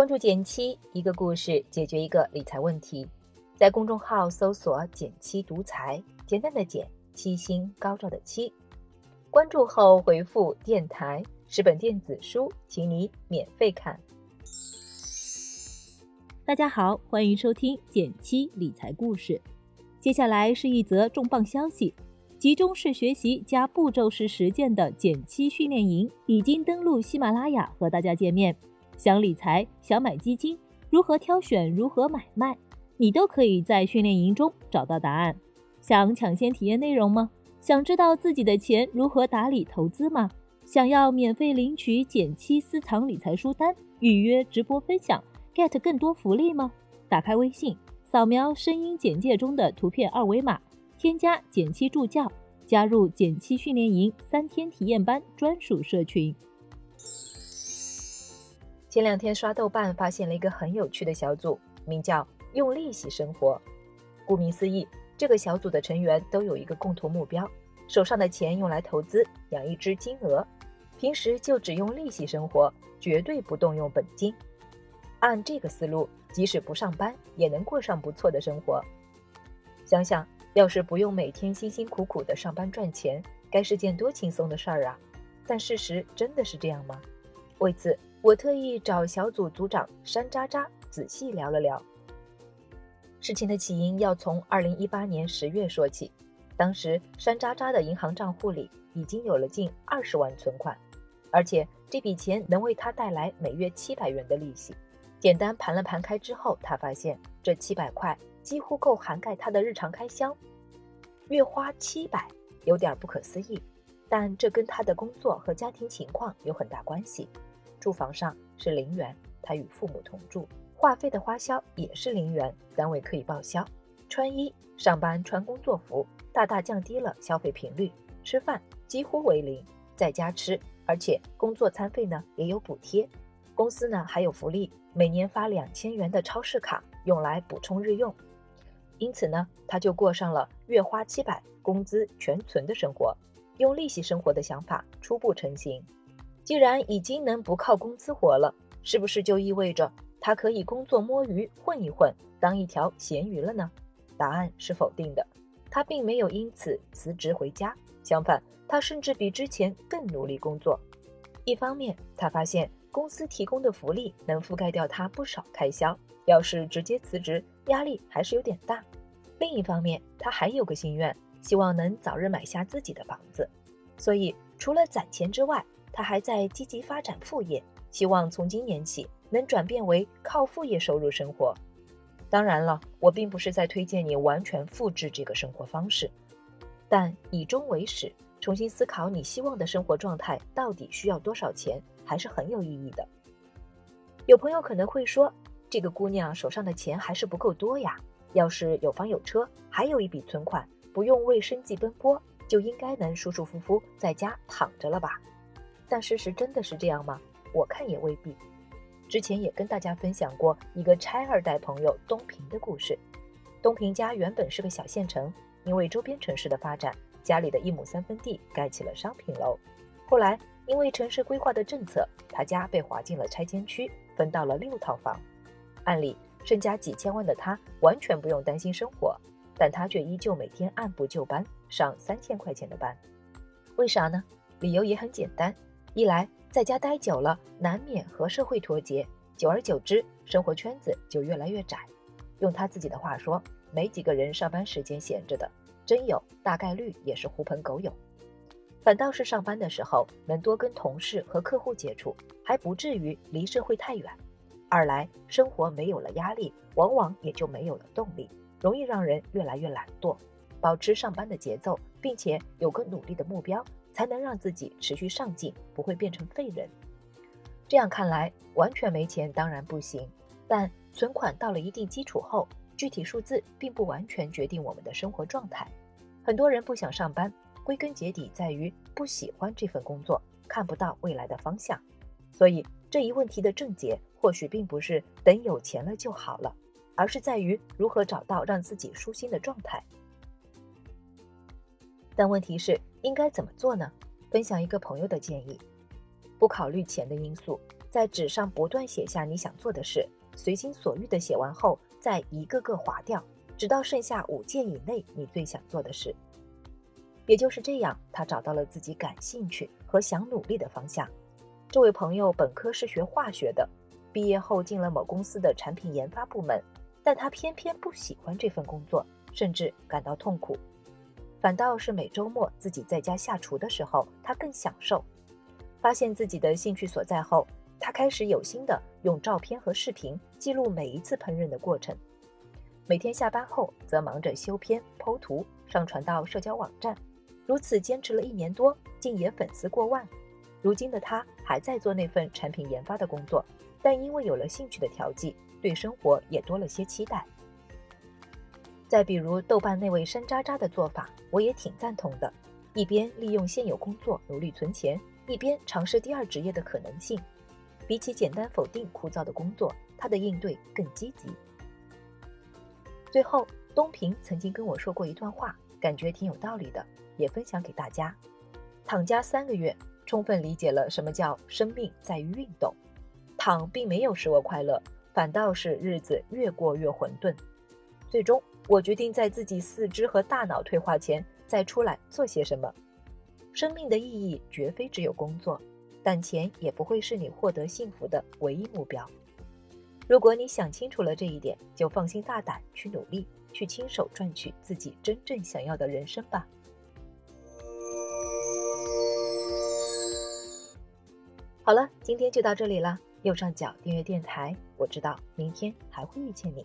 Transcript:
关注减七，一个故事解决一个理财问题。在公众号搜索“减七独裁，简单的减，七星高照的七。关注后回复“电台”，十本电子书，请你免费看。大家好，欢迎收听减七理财故事。接下来是一则重磅消息：集中式学习加步骤式实践的减七训练营已经登陆喜马拉雅，和大家见面。想理财，想买基金，如何挑选，如何买卖，你都可以在训练营中找到答案。想抢先体验内容吗？想知道自己的钱如何打理投资吗？想要免费领取减七私藏理财书单，预约直播分享，get 更多福利吗？打开微信，扫描声音简介中的图片二维码，添加减七助教，加入减七训练营三天体验班专属社群。前两天刷豆瓣，发现了一个很有趣的小组，名叫“用利息生活”。顾名思义，这个小组的成员都有一个共同目标：手上的钱用来投资，养一只金鹅。平时就只用利息生活，绝对不动用本金。按这个思路，即使不上班，也能过上不错的生活。想想，要是不用每天辛辛苦苦的上班赚钱，该是件多轻松的事儿啊！但事实真的是这样吗？为此。我特意找小组组长山楂渣仔细聊了聊。事情的起因要从二零一八年十月说起。当时山楂渣的银行账户里已经有了近二十万存款，而且这笔钱能为他带来每月七百元的利息。简单盘了盘开之后，他发现这七百块几乎够涵盖他的日常开销。月花七百有点不可思议，但这跟他的工作和家庭情况有很大关系。住房上是零元，他与父母同住，话费的花销也是零元，单位可以报销。穿衣上班穿工作服，大大降低了消费频率。吃饭几乎为零，在家吃，而且工作餐费呢也有补贴。公司呢还有福利，每年发两千元的超市卡，用来补充日用。因此呢，他就过上了月花七百，工资全存的生活，用利息生活的想法初步成型。既然已经能不靠工资活了，是不是就意味着他可以工作摸鱼混一混，当一条咸鱼了呢？答案是否定的。他并没有因此辞职回家，相反，他甚至比之前更努力工作。一方面，他发现公司提供的福利能覆盖掉他不少开销，要是直接辞职，压力还是有点大。另一方面，他还有个心愿，希望能早日买下自己的房子。所以，除了攒钱之外，他还在积极发展副业，希望从今年起能转变为靠副业收入生活。当然了，我并不是在推荐你完全复制这个生活方式，但以终为始，重新思考你希望的生活状态到底需要多少钱，还是很有意义的。有朋友可能会说，这个姑娘手上的钱还是不够多呀，要是有房有车，还有一笔存款，不用为生计奔波，就应该能舒舒服服在家躺着了吧？但事实真的是这样吗？我看也未必。之前也跟大家分享过一个拆二代朋友东平的故事。东平家原本是个小县城，因为周边城市的发展，家里的一亩三分地盖起了商品楼。后来因为城市规划的政策，他家被划进了拆迁区，分到了六套房。按理身家几千万的他完全不用担心生活，但他却依旧每天按部就班上三千块钱的班。为啥呢？理由也很简单。一来在家待久了，难免和社会脱节，久而久之，生活圈子就越来越窄。用他自己的话说，没几个人上班时间闲着的，真有，大概率也是狐朋狗友。反倒是上班的时候，能多跟同事和客户接触，还不至于离社会太远。二来，生活没有了压力，往往也就没有了动力，容易让人越来越懒惰。保持上班的节奏，并且有个努力的目标。才能让自己持续上进，不会变成废人。这样看来，完全没钱当然不行，但存款到了一定基础后，具体数字并不完全决定我们的生活状态。很多人不想上班，归根结底在于不喜欢这份工作，看不到未来的方向。所以这一问题的症结，或许并不是等有钱了就好了，而是在于如何找到让自己舒心的状态。但问题是，应该怎么做呢？分享一个朋友的建议：不考虑钱的因素，在纸上不断写下你想做的事，随心所欲的写完后，再一个个划掉，直到剩下五件以内你最想做的事。也就是这样，他找到了自己感兴趣和想努力的方向。这位朋友本科是学化学的，毕业后进了某公司的产品研发部门，但他偏偏不喜欢这份工作，甚至感到痛苦。反倒是每周末自己在家下厨的时候，他更享受。发现自己的兴趣所在后，他开始有心的用照片和视频记录每一次烹饪的过程。每天下班后，则忙着修片、剖图、上传到社交网站。如此坚持了一年多，竟也粉丝过万。如今的他还在做那份产品研发的工作，但因为有了兴趣的调剂，对生活也多了些期待。再比如豆瓣那位山楂渣的做法，我也挺赞同的。一边利用现有工作努力存钱，一边尝试第二职业的可能性。比起简单否定枯燥的工作，他的应对更积极。最后，东平曾经跟我说过一段话，感觉挺有道理的，也分享给大家。躺家三个月，充分理解了什么叫生命在于运动。躺并没有使我快乐，反倒是日子越过越混沌。最终。我决定在自己四肢和大脑退化前再出来做些什么。生命的意义绝非只有工作，但钱也不会是你获得幸福的唯一目标。如果你想清楚了这一点，就放心大胆去努力，去亲手赚取自己真正想要的人生吧。好了，今天就到这里了。右上角订阅电台，我知道明天还会遇见你。